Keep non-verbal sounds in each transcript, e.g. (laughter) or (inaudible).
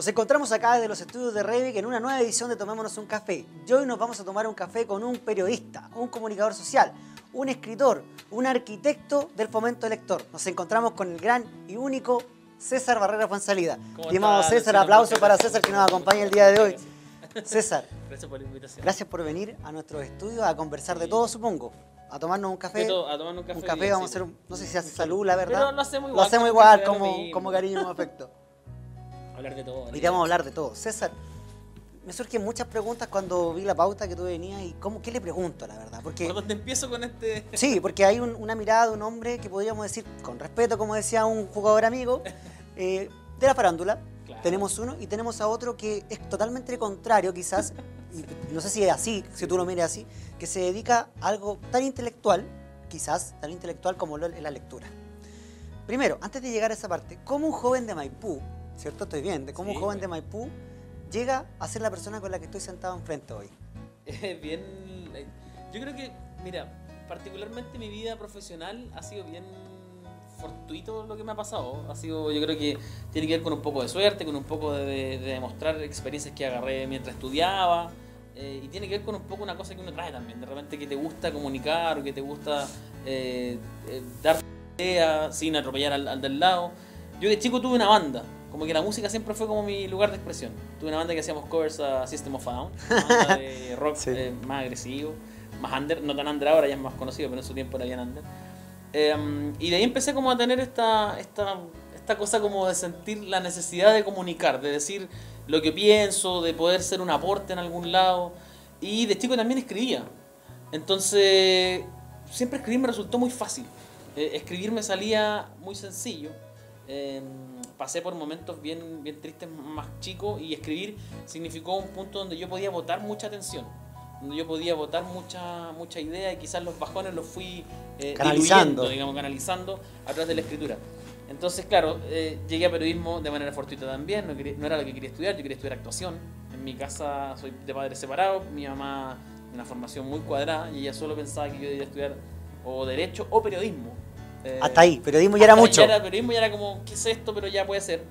Nos encontramos acá desde los estudios de Revic en una nueva edición de Tomémonos un Café. Y hoy nos vamos a tomar un café con un periodista, un comunicador social, un escritor, un arquitecto del fomento lector. Nos encontramos con el gran y único César Barrera Fuensalida. Estimado César, aplauso para César que nos acompaña el día de hoy. César, gracias por la invitación. Gracias por venir a nuestro estudio a conversar de todo, supongo. A tomarnos un café. a tomarnos un café. Un café, vamos a hacer, no sé si hace salud, la verdad. Pero lo hacemos igual. Lo hacemos igual, como, como cariño y afecto. Hablar de todo. Vamos a hablar de todo. César, me surgen muchas preguntas cuando vi la pauta que tú venías y cómo, ¿qué le pregunto, la verdad? Porque, ¿Por dónde empiezo con este...? Sí, porque hay una mirada de un hombre que podríamos decir, con respeto, como decía un jugador amigo, (laughs) eh, de la farándula. Tenemos uno y tenemos a otro que es totalmente contrario, quizás, (laughs) y no sé si es así, si tú lo mires así, que se dedica a algo tan intelectual, quizás, tan intelectual como lo es la lectura. Primero, antes de llegar a esa parte, ¿cómo un joven de Maipú ¿cierto? Estoy bien. De cómo un joven de Maipú llega a ser la persona con la que estoy sentado enfrente hoy. bien. Eh, yo creo que, mira, particularmente mi vida profesional ha sido bien fortuito lo que me ha pasado. Ha sido, yo creo que tiene que ver con un poco de suerte, con un poco de, demostrar experiencias que agarré mientras estudiaba. Eh, y tiene que ver con un poco una cosa que uno trae también. De repente que te gusta comunicar o que te gusta eh, dar ideas sin atropellar al, al del lado. Yo de chico tuve una banda como que la música siempre fue como mi lugar de expresión. Tuve una banda que hacíamos covers a System of a Down, una (laughs) banda de rock eh, más agresivo, más under, no tan under ahora, ya es más conocido, pero en su tiempo era bien under. Em, y de ahí empecé como a tener esta, esta, esta cosa como de sentir la necesidad de comunicar, de decir lo que pienso, de poder ser un aporte en algún lado. Y de chico también escribía. Entonces, siempre escribir me resultó muy fácil. Eh, escribir me salía muy sencillo. Pasé por momentos bien, bien tristes más chicos y escribir significó un punto donde yo podía votar mucha atención, donde yo podía votar mucha, mucha idea y quizás los bajones los fui eh, canalizando. digamos, canalizando a través de la escritura. Entonces, claro, eh, llegué a periodismo de manera fortuita también, no, no, era lo que quería estudiar, yo quería estudiar actuación. En mi casa soy de padres separados, mi mamá una formación muy cuadrada y ella solo pensaba que yo debía estudiar o derecho o periodismo. Eh, hasta ahí, periodismo ya era mucho. Ya era, periodismo ya era como, ¿qué es esto? Pero ya puede ser.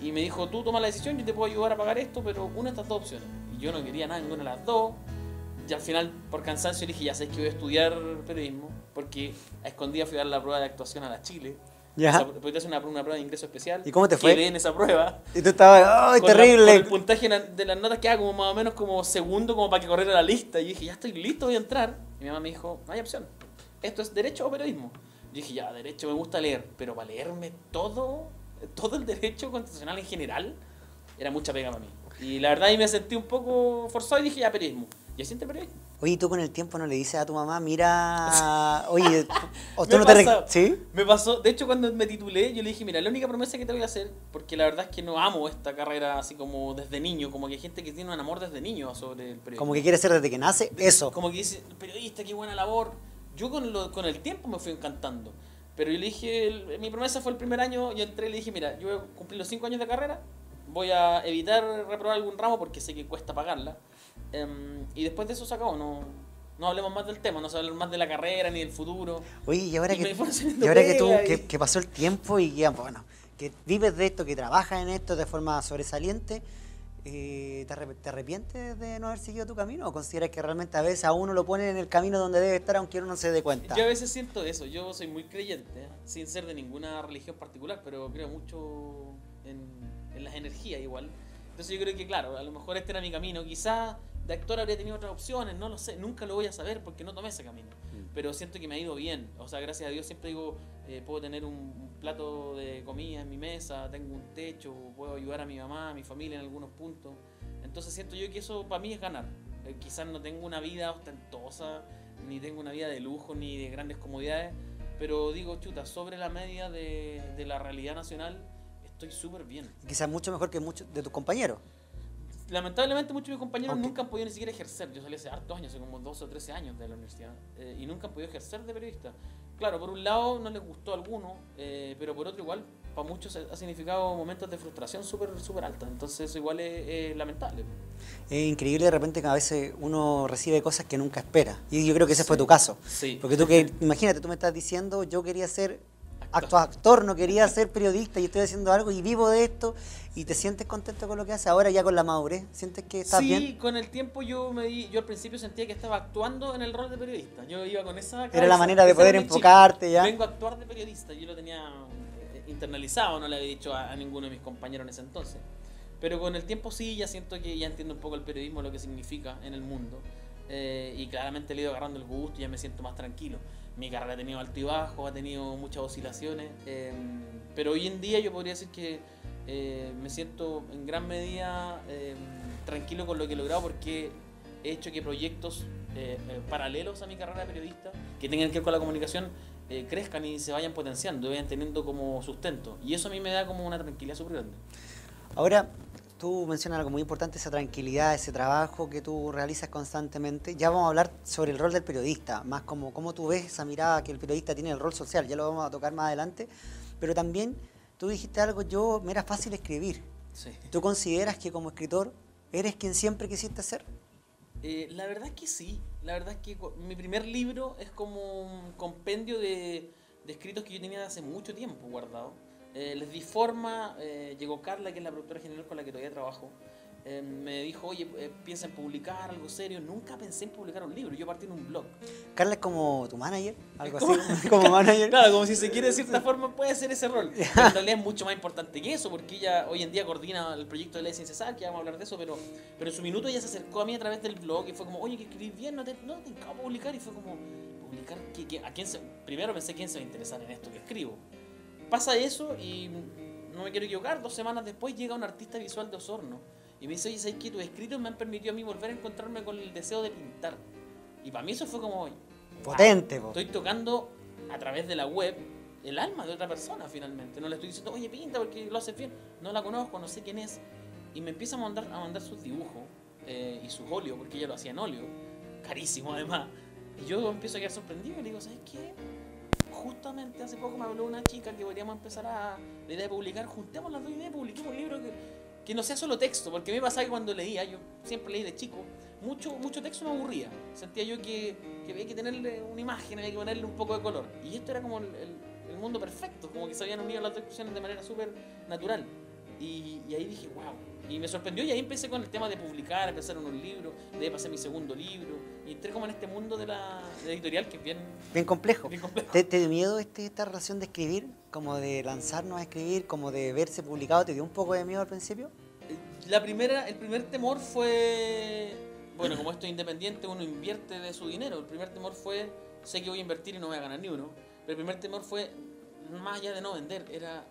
Y me dijo, tú toma la decisión, yo te puedo ayudar a pagar esto, pero una de estas dos opciones. Y yo no quería nada, ninguna de las dos. Y al final, por cansancio, dije, ya sabes que voy a estudiar periodismo, porque a escondida fui a dar la prueba de actuación a la Chile. Ya. Después hacer una, una, prueba de ingreso especial. ¿Y cómo te fue? Quedé en esa prueba. (laughs) Y tú estabas, ¡ay, terrible! el puntaje de las notas quedaba como más o menos como segundo, como para que corriera la lista. Y dije, ya estoy listo, voy a entrar. Y mi mamá me dijo, no hay opción. Esto es derecho o periodismo. Yo dije, ya, derecho me gusta leer, pero para leerme todo, todo el derecho constitucional en general, era mucha pega para mí. Y la verdad ahí me sentí un poco forzado y dije, ya, periodismo. Y así periodismo. Oye, tú con el tiempo no le dices a tu mamá, mira, (laughs) oye, o tú no te... ¿Sí? Me pasó, de hecho cuando me titulé, yo le dije, mira, la única promesa que te voy a hacer, porque la verdad es que no amo esta carrera así como desde niño, como que hay gente que tiene un amor desde niño sobre el periodismo. Como que quiere ser desde que nace, eso. Como que dice, periodista, qué buena labor yo con, lo, con el tiempo me fui encantando. Pero yo le dije, mi promesa fue el primer año, yo entré y le dije, mira, yo voy a cumplir los cinco años de carrera, voy a evitar reprobar algún ramo porque sé que cuesta pagarla. Em, y después de eso se acabó, no, no hablemos más del tema, no se hablar más de la carrera ni del futuro. Oye, y ahora, que, y ahora que tú, que, que, pasó el tiempo y que, bueno, que vives de esto, que trabajas en esto de forma sobresaliente, eh, ¿te, arrepientes de no haber seguido tu camino o consideras que realmente a veces a uno lo pone en el camino donde debe estar aunque uno no se dé cuenta? Yo a veces siento eso, yo soy muy creyente, ¿eh? sin ser de ninguna religión particular, pero creo mucho en, en, las energías igual. Entonces yo creo que claro, a lo mejor este era mi camino, quizás de actor habría tenido otras opciones, no lo sé, nunca lo voy a saber porque no tomé ese camino pero siento que me ha ido bien. O sea, gracias a Dios siempre digo, eh, puedo tener un, plato de comida en mi mesa, tengo un techo, puedo ayudar a mi mamá, a mi familia en algunos puntos. Entonces siento yo que eso para mí es ganar. Eh, quizás no tengo una vida ostentosa, ni tengo una vida de lujo, ni de grandes comodidades, pero digo, chuta, sobre la media de, de la realidad nacional estoy súper bien. Quizás mucho mejor que muchos de tus compañeros lamentablemente muchos de mis compañeros nunca han podido ni siquiera ejercer. Yo salí hace hartos años, hace como 12 o 13 años de la universidad, eh, y nunca han podido ejercer de periodista. Claro, por un lado no les gustó a alguno, eh, pero por otro igual para muchos ha significado momentos de frustración súper super alta. Entonces eso igual es, lamentable. Es increíble de repente que a veces uno recibe cosas que nunca espera. Y yo creo que ese fue tu caso. Sí. Porque tú que, imagínate, tú me estás diciendo, yo quería ser acto actor, no quería ser periodista y estoy haciendo algo y vivo de esto y te sientes contento con lo que haces ahora ya con la madurez, sientes que estás bien. Sí, con el tiempo yo me di, yo al principio sentía que estaba actuando en el rol de periodista. Yo iba con esa Era la manera de poder enfocarte ya. Vengo a actuar de periodista, yo lo tenía eh, internalizado, no le había dicho a, a ninguno de mis compañeros en ese entonces. Pero con el tiempo sí, ya siento que ya entiendo un poco el periodismo, lo que significa en el mundo. Eh, y claramente le he ido agarrando el gusto y ya me siento más tranquilo. Mi carrera ha tenido altibajos, ha tenido muchas oscilaciones, eh, pero hoy en día yo podría decir que eh, me siento en gran medida tranquilo con lo que he logrado porque he hecho que proyectos paralelos a mi carrera de periodista, que tengan que ver con la comunicación, crezcan y se vayan potenciando, vayan teniendo como sustento. Y eso a mí me da como una tranquilidad súper grande. Ahora, tú mencionas algo muy importante, esa tranquilidad, ese trabajo que tú realizas constantemente. Ya vamos a hablar sobre el rol del periodista, más como cómo tú ves esa mirada que el periodista tiene el rol social, ya lo vamos a tocar más adelante. Pero también tú dijiste algo, yo me era fácil escribir. ¿Tú consideras que como escritor eres quien siempre quisiste ser? Eh, la verdad es que sí, la verdad es que mi primer libro es como un compendio de, de escritos que yo tenía hace mucho tiempo guardado eh, les di forma, eh, llegó Carla, que es la productora general con la que todavía trabajo, eh, me dijo, oye, piensa en publicar algo serio. Nunca pensé en publicar un libro, yo partí en un blog. Carla es como tu manager, algo así, (laughs) como manager. (laughs) Claro, como si se quiere de cierta (laughs) forma puede ser ese rol. Pero en realidad es mucho más importante que eso, porque ella hoy en día coordina el proyecto de Ley Sin Cesar, que vamos a hablar de eso, pero, pero en su minuto ella se acercó a mí a través del blog y fue como, oye, que escribís bien, no te, no te publicar, y fue como, publicar, a quién se, primero pensé quién se va a interesar en esto que escribo pasa eso y no me quiero equivocar, dos semanas después llega un artista visual de Osorno y me dice, oye, ¿sabes qué? Tus escritos me han permitido a mí volver a encontrarme con el deseo de pintar. Y para mí eso fue como... Potente, Estoy tocando a través de la web el alma de otra persona finalmente. No le estoy diciendo, oye, pinta porque lo haces bien. No la conozco, no sé quién es. Y me empieza a mandar, a mandar sus dibujos eh, y sus óleo, porque ella lo hacía en óleo. Carísimo además. Y yo empiezo a quedar sorprendido y le digo, ¿sabes qué? Justamente hace poco me habló una chica que podríamos empezar a la idea de publicar, juntemos las dos ideas, publiquemos un libro que, que no sea solo texto, porque a mí me pasaba que cuando leía, yo siempre leí de chico, mucho, mucho texto me aburría. Sentía yo que, que había que tenerle una imagen, había que ponerle un poco de color. Y esto era como el, el, mundo perfecto, como que se habían unido las dos de manera súper natural. Y, y ahí dije, wow, y me sorprendió y ahí empecé con el tema de publicar, empezar unos libros, de pasar mi segundo libro. Y entré como en este mundo de la editorial que es bien, bien complejo. ¿Te, dio miedo este, esta relación de escribir? Como de lanzarnos a escribir, como de verse publicado, ¿te dio un poco de miedo al principio? La primera, el primer temor fue, bueno, como esto es independiente, uno invierte de su dinero. El primer temor fue, sé que voy a invertir y no voy a ganar ni uno. Pero el primer temor fue, más allá de no vender, era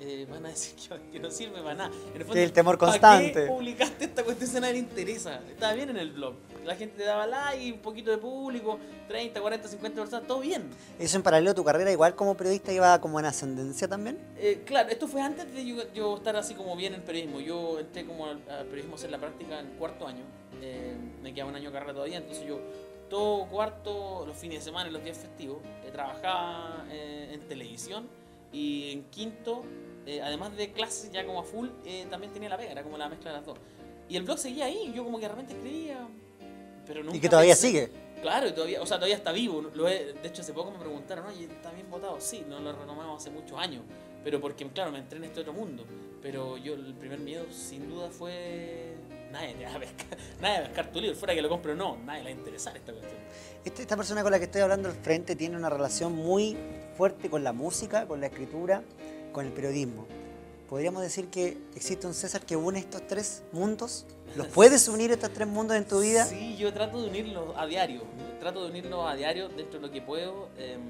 eh, van a decir que, no sirve para nada. En el, el temor constante. ¿Para qué publicaste esta cuestión si a nadie le interesa? Estaba bien en el blog. La gente te daba like, un poquito de público, 30, 40, 50 personas, todo bien. ¿Eso en paralelo a tu carrera igual como periodista iba como en ascendencia también? Eh, claro, esto fue antes de yo, estar así como bien en periodismo. Yo entré como al, periodismo a hacer la práctica en cuarto año. Eh, me quedaba un año de carrera todavía, entonces yo todo cuarto, los fines de semana y los días festivos, trabajaba en televisión y en quinto eh, además de clases ya como a full, eh, también tenía la pega, era como la mezcla de las dos. Y el blog seguía ahí, yo como que de repente escribía, pero nunca Y que todavía sigue. Claro, y todavía, o sea, todavía está vivo. Lo de hecho, hace poco me preguntaron, oye, ¿está bien votado? Sí, no lo renomamos hace muchos años, pero porque, claro, me entré en este otro mundo. Pero yo, el primer miedo, sin duda, fue... Nadie te va a pescar, (laughs) nadie va a pescar tu libro, fuera que lo compre o no, nadie le va a interesar esta cuestión. Este, esta persona con la que estoy hablando al frente tiene una relación muy fuerte con la música, con la escritura, con el periodismo. Podríamos decir que existe un César que une estos tres mundos. ¿Los (laughs) puedes unir estos tres mundos en tu vida? Sí, yo trato de unirlos a diario. Trato de unirlos a diario dentro de lo que puedo. Em,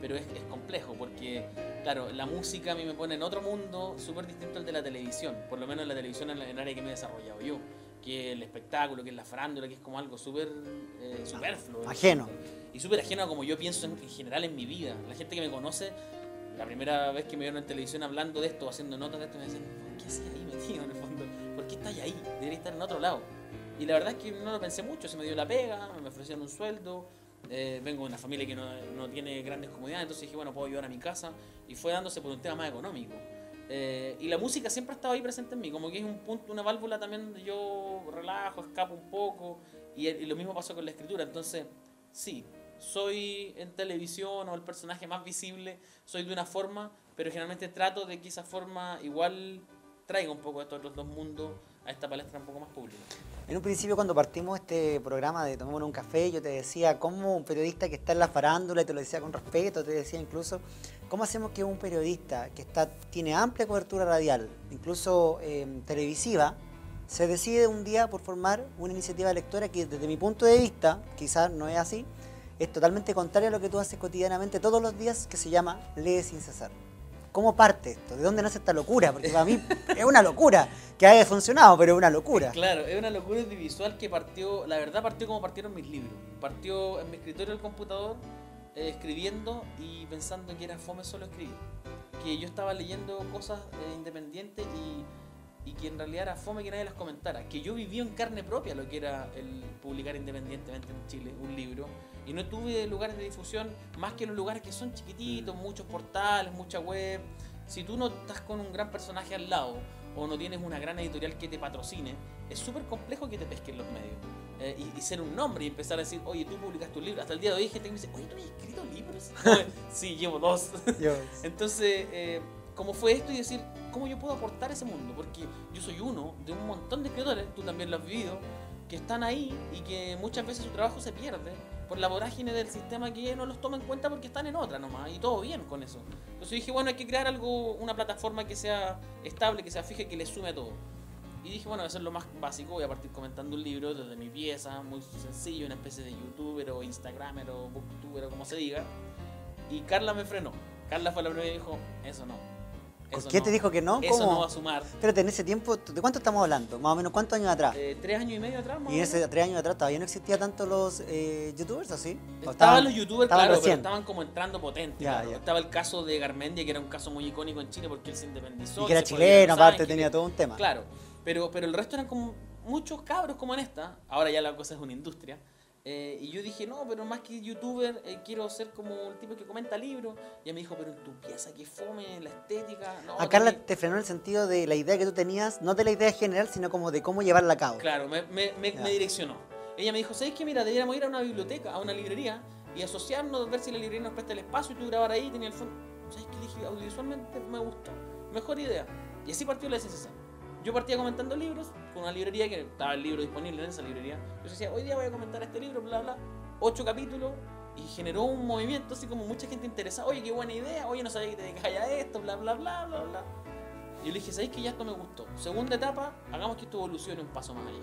pero es, es, complejo porque, claro, la música a mí me pone en otro mundo súper distinto al de la televisión. Por lo menos la televisión en el área que me he desarrollado yo. Que el espectáculo, que es la farándula, que es como algo súper eh, superfluo. Ajeno. Y súper ajeno a como yo pienso en, en general en mi vida. La gente que me conoce la primera vez que me vieron en televisión hablando de esto, haciendo notas de esto, me decían, ¿qué haces ahí metido en el fondo? ¿Por qué estás ahí? Debería estar en otro lado. Y la verdad es que no lo pensé mucho, se me dio la pega, me ofrecieron un sueldo, eh, vengo de una familia que no, no, tiene grandes comodidades, entonces dije, bueno, puedo ayudar a mi casa, y fue dándose por un tema más económico. Eh, y la música siempre ha estado ahí presente en mí, como que es un punto, una válvula también donde yo relajo, escapo un poco, y, y lo mismo pasó con la escritura, entonces sí, soy en televisión o el personaje más visible, soy de una forma, pero generalmente trato de que esa forma igual traiga un poco de estos dos mundos a esta palestra un poco más pública. En un principio cuando partimos este programa de Tomémonos un café, yo te decía, como un periodista que está en la farándula, y te lo decía con respeto, te decía incluso, ¿cómo hacemos que un periodista que está, tiene amplia cobertura radial, incluso eh, televisiva, se decide un día por formar una iniciativa lectora que desde mi punto de vista, quizás no es así, es totalmente contraria a lo que tú haces cotidianamente todos los días, que se llama Lee sin cesar. ¿Cómo parte esto? ¿De dónde nace esta locura? Porque para mí (laughs) es una locura que haya funcionado, pero es una locura. Claro, es una locura audiovisual que partió, la verdad partió como partieron mis libros. Partió en mi escritorio del computador, eh, escribiendo y pensando que era fome solo escribir. Que yo estaba leyendo cosas eh, independientes y, y que en realidad era fome que nadie las comentara. Que yo viví en carne propia lo que era el publicar independientemente en Chile un libro y no tuve lugares de difusión más que los lugares que son chiquititos, muchos portales, mucha web. Si tú no estás con un gran personaje al lado o no tienes una gran editorial que te patrocine, es súper complejo que te pesquen los medios. Eh, y, ser un nombre y empezar a decir, oye, tú publicaste un libro. Hasta el día de hoy hay gente que me dice, oye, ¿tú has escrito libros? (laughs) sí, llevo dos. (laughs) Entonces, eh, ¿cómo fue esto? Y decir, ¿cómo yo puedo aportar a ese mundo? Porque yo soy uno de un montón de escritores, tú también lo has vivido, que están ahí y que muchas veces su trabajo se pierde por la vorágine del sistema que no los toma en cuenta porque están en otra nomás y todo bien con eso. Entonces dije, bueno, hay que crear algo, una plataforma que sea estable, que sea fija, que le sume a todo. Y dije, bueno, eso es lo más básico, voy a partir comentando un libro desde mi pieza, muy sencillo, una especie de youtuber o instagramer o booktuber o como se diga. Y Carla me frenó. Carla fue la primera y dijo, eso no, ¿Por qué te dijo que no? Eso no va a sumar. Espérate, en ese tiempo, ¿de cuánto estamos hablando? Más o menos, ¿cuántos años atrás? Eh, tres años y medio atrás, ¿Y en ese tres años atrás todavía no existía tanto los eh, youtubers así? Estaban, los youtubers, claro, pero estaban como entrando potentes. Estaba el caso de Garmendia, que era un caso muy icónico en Chile porque él se independizó. Y que era chileno, aparte, tenía todo un tema. Claro, pero, pero el resto eran como muchos cabros como en esta. Ahora ya la cosa es una industria eh, y yo dije, no, pero más que youtuber, eh, quiero ser como el tipo que comenta libros. Y ella me dijo, pero en tu pieza, que fome, la estética. No, a Carla te frenó el sentido de la idea que tú tenías, no de la idea general, sino como de cómo llevarla a cabo. Claro, me, me, me, direccionó. Ella me dijo, ¿sabes qué? Mira, deberíamos ir a una biblioteca, a una librería, y asociarnos, ver si la librería nos presta el espacio y tú grabar ahí, tenía el fondo. ¿Sabes qué? Dije, audiovisualmente me gustó. Mejor idea. Y así partió la SSC yo partía comentando libros con una librería que estaba el libro disponible en esa librería. Yo decía, hoy día voy a comentar este libro, bla, bla, ocho capítulos, y generó un movimiento así como mucha gente interesada. Oye, qué buena idea, oye, no sabía que te dedicas a esto, bla, bla, bla, bla, bla. Y yo le dije, ¿sabéis que ya esto me gustó? Segunda etapa, hagamos que esto evolucione un paso más allá.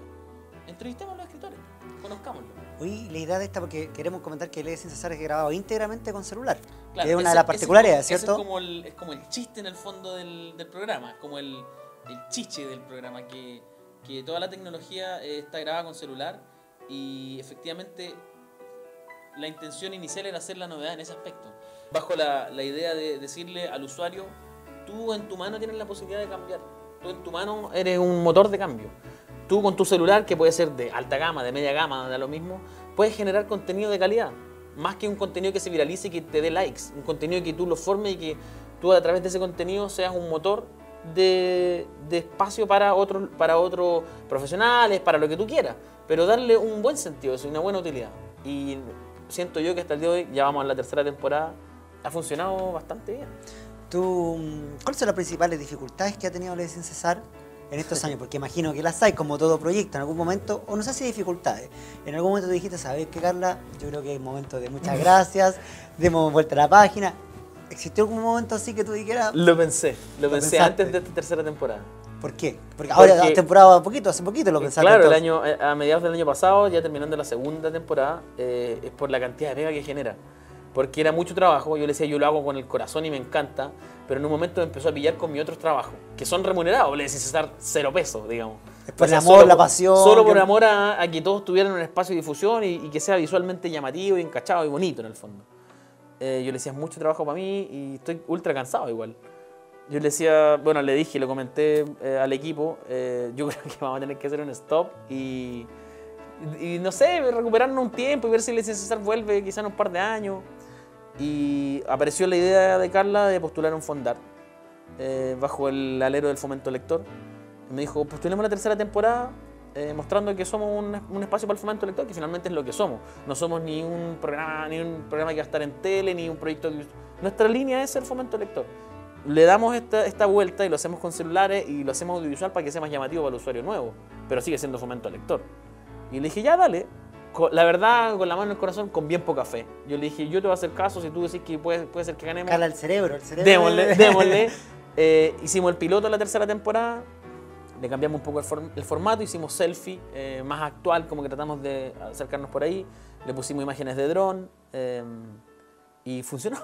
Entrevistemos a los escritores, conozcámoslo. Uy, la idea de esta, porque queremos comentar que Lee Sin Cesar es grabado íntegramente con celular. que es una de las particularidades, ¿cierto? es como, el, es como el chiste en el fondo del, del programa, como el el chiche del programa, que, que toda la tecnología eh, está grabada con celular y efectivamente la intención inicial era hacer la novedad en ese aspecto. Bajo la, la idea de decirle al usuario, tú en tu mano tienes la posibilidad de cambiar, tú en tu mano eres un motor de cambio. Tú con tu celular, que puede ser de alta gama, de media gama, da lo mismo, puedes generar contenido de calidad. Más que un contenido que se viralice y que te dé likes. Un contenido que tú lo formes y que tú a través de ese contenido seas un motor de, espacio para otros para otros profesionales, para lo que tú quieras, pero darle un buen sentido, es una buena utilidad. Y siento yo que hasta el día de hoy, ya vamos a la tercera temporada, ha funcionado bastante bien. ¿Tú, ¿Cuáles son las principales dificultades que ha tenido Ley Sin Cesar en estos (laughs) años? Porque imagino que las hay, como todo proyecto, en algún momento, o no sé si dificultades. En algún momento tú dijiste, ¿sabes qué, Carla? Yo creo que hay momentos de muchas (laughs) gracias, demos vuelta a la página. ¿Existió algún momento así que tú dijeras? Lo pensé, lo, pensé antes de esta tercera temporada. ¿Por qué? Porque ahora la temporada poquito, hace poquito lo pensaste. Claro, el año, eh, a mediados del año pasado, ya terminando la segunda temporada, eh, es por la cantidad de pega que genera. Porque era mucho trabajo, yo le decía, yo lo hago con el corazón y me encanta, pero en un momento me empezó a pillar con mis otros trabajos, que son remunerados, le decís estar cero pesos, digamos. Es por el amor, la pasión. Solo por amor a, que todos tuvieran un espacio de difusión y, y que sea visualmente llamativo y encachado y bonito en el fondo. Eh, yo le decía, mucho trabajo para mí y estoy ultra cansado igual. Yo le decía, bueno, le dije, le comenté eh, al equipo, eh, yo (laughs) creo que vamos a tener que hacer un stop y, y, no sé, recuperarnos un tiempo y ver si el César vuelve quizá en un par de años. Y apareció la idea de Carla de postular un fondar bajo el alero del fomento lector. me dijo, postulemos la tercera temporada eh, mostrando que somos un, un, espacio para el fomento lector, que finalmente es lo que somos. No somos ni un programa, ni un programa que va a estar en tele, ni un proyecto. Nuestra línea es el fomento lector. Le damos esta, esta vuelta y lo hacemos con celulares y lo hacemos audiovisual para que sea más llamativo para el usuario nuevo, pero sigue siendo fomento lector. Y le dije, ya dale, la verdad, con la mano en el corazón, con bien poca fe. Yo le dije, yo te voy a hacer caso si tú decís que puede, puede ser que ganemos. Cala el cerebro, el cerebro. Démosle, démosle. (laughs) Eh, hicimos el piloto de la tercera temporada, le cambiamos un poco el, formato, hicimos selfie eh, más actual, como que tratamos de acercarnos por ahí, le pusimos imágenes de dron eh, y funcionó.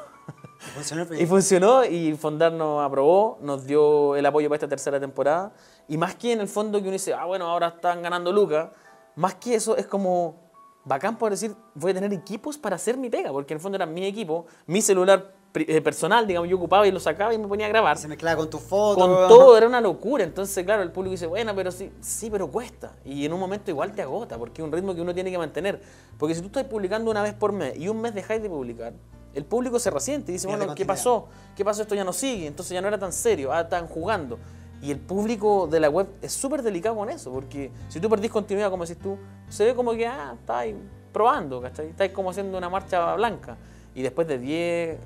Funcionó (laughs) y funcionó y Fondar nos aprobó, nos dio el apoyo para esta tercera temporada. Y más que en el fondo que uno dice, ah, bueno, ahora están ganando Lucas, más que eso es como bacán por decir, voy a tener equipos para hacer mi pega, porque en el fondo era mi equipo, mi celular personal, digamos, yo ocupaba y lo sacaba y me ponía a grabar. Se mezclaba con tu foto. Con todo, era una locura. Entonces, claro, el público dice, bueno, pero sí, sí, pero cuesta. Y en un momento igual te agota, porque es un ritmo que uno tiene que mantener. Porque si tú estás publicando una vez por mes y un mes dejáis de publicar, el público se resiente y dice, bueno, ¿qué pasó? ¿Qué pasó? Esto ya no sigue. Entonces ya no era tan serio, ah, estaban jugando. Y el público de la web es súper delicado con eso, porque si tú perdís continuidad, como decís tú, se ve como que, ah, estáis probando, ¿cachai? Estáis como haciendo una marcha blanca. Y después de 10,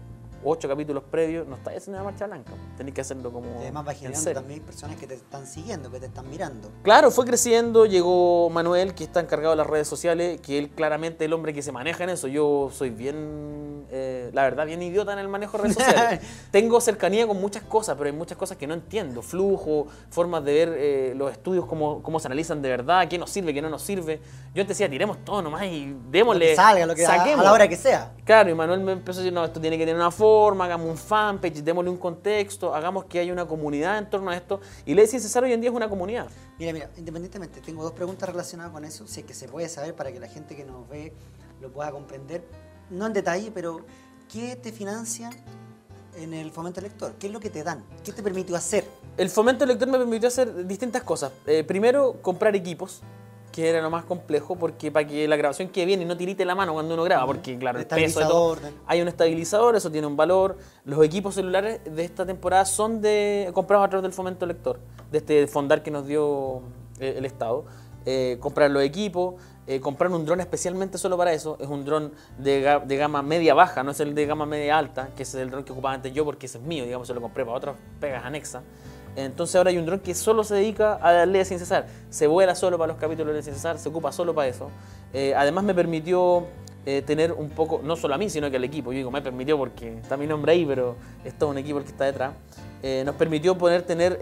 ocho capítulos previos, no estáis haciendo una marcha blanca. Tenéis que hacerlo como. Y además va generando también personas que te están siguiendo, que te están mirando. Claro, fue creciendo, llegó Manuel, que está encargado de las redes sociales, que él claramente es el hombre que se maneja en eso. Yo soy bien, eh, la verdad, bien idiota en el manejo de redes sociales. (laughs) Tengo cercanía con muchas cosas, pero hay muchas cosas que no entiendo. Flujo, formas de ver eh, los estudios, cómo, cómo se analizan de verdad, qué nos sirve, qué no nos sirve. Yo te decía, tiremos todo nomás y démosle. Lo salga, lo que saquemos. a la hora que sea. Claro, y Manuel me empezó a decir, no, esto tiene que tener una forma, hagamos un fanpage, démosle un contexto, hagamos que haya una comunidad en torno a esto. Y Ley Sin Cesar hoy en día es una comunidad. Mira, mira, independientemente, tengo dos preguntas relacionadas con eso, si es que se puede saber para que la gente que nos ve lo pueda comprender. No en detalle, pero ¿qué te financia en el fomento lector? ¿Qué es lo que te dan? ¿Qué te permitió hacer? El fomento lector me permitió hacer distintas cosas. Eh, primero, comprar equipos que era lo más complejo, porque para que la grabación quede bien y no tirite la mano cuando uno graba, porque claro, el peso de todo, hay un estabilizador, eso tiene un valor. Los equipos celulares de esta temporada son de comprados a través del fomento lector, de este fondar que nos dio eh, el Estado. Eh, comprar los equipos, eh, comprar un dron especialmente solo para eso, es un dron de, de, gama media-baja, no es el de gama media-alta, que es el dron que ocupaba antes yo porque ese es mío, digamos, se lo compré para otras pegas anexas. Entonces ahora hay un dron que solo se dedica a darle sin cesar. Se vuela solo para los capítulos de sin cesar, se ocupa solo para eso. Eh, además me permitió eh, tener un poco, no solo a mí, sino que al equipo. Yo digo, me permitió porque está mi nombre ahí, pero es todo un equipo el que está detrás. Eh, nos permitió poder tener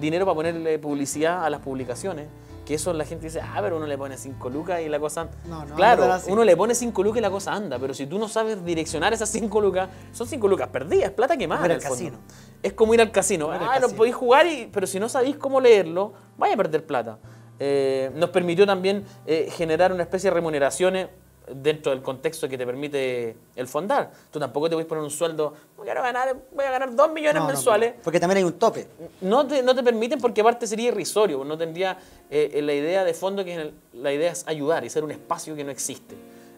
dinero para ponerle publicidad a las publicaciones que eso la gente dice, ah, pero uno le pone 5 lucas y la cosa anda. No, no claro, uno le pone 5 lucas y la cosa anda, pero si tú no sabes direccionar esas 5 lucas, son 5 lucas perdidas, plata quemada. Como ir al casino. Es como ir al casino. ah, lo podéis jugar, y, pero si no sabéis cómo leerlo, vaya a perder plata. Eh, nos permitió también eh, generar una especie de remuneraciones dentro del contexto que te permite el fondar. Tú tampoco te puedes poner un sueldo, a ganar, voy a ganar 2 millones mensuales. porque también hay un tope. No te, no te permiten porque aparte sería irrisorio, no tendría eh, la idea de fondo que la idea es ayudar y ser un espacio que no existe.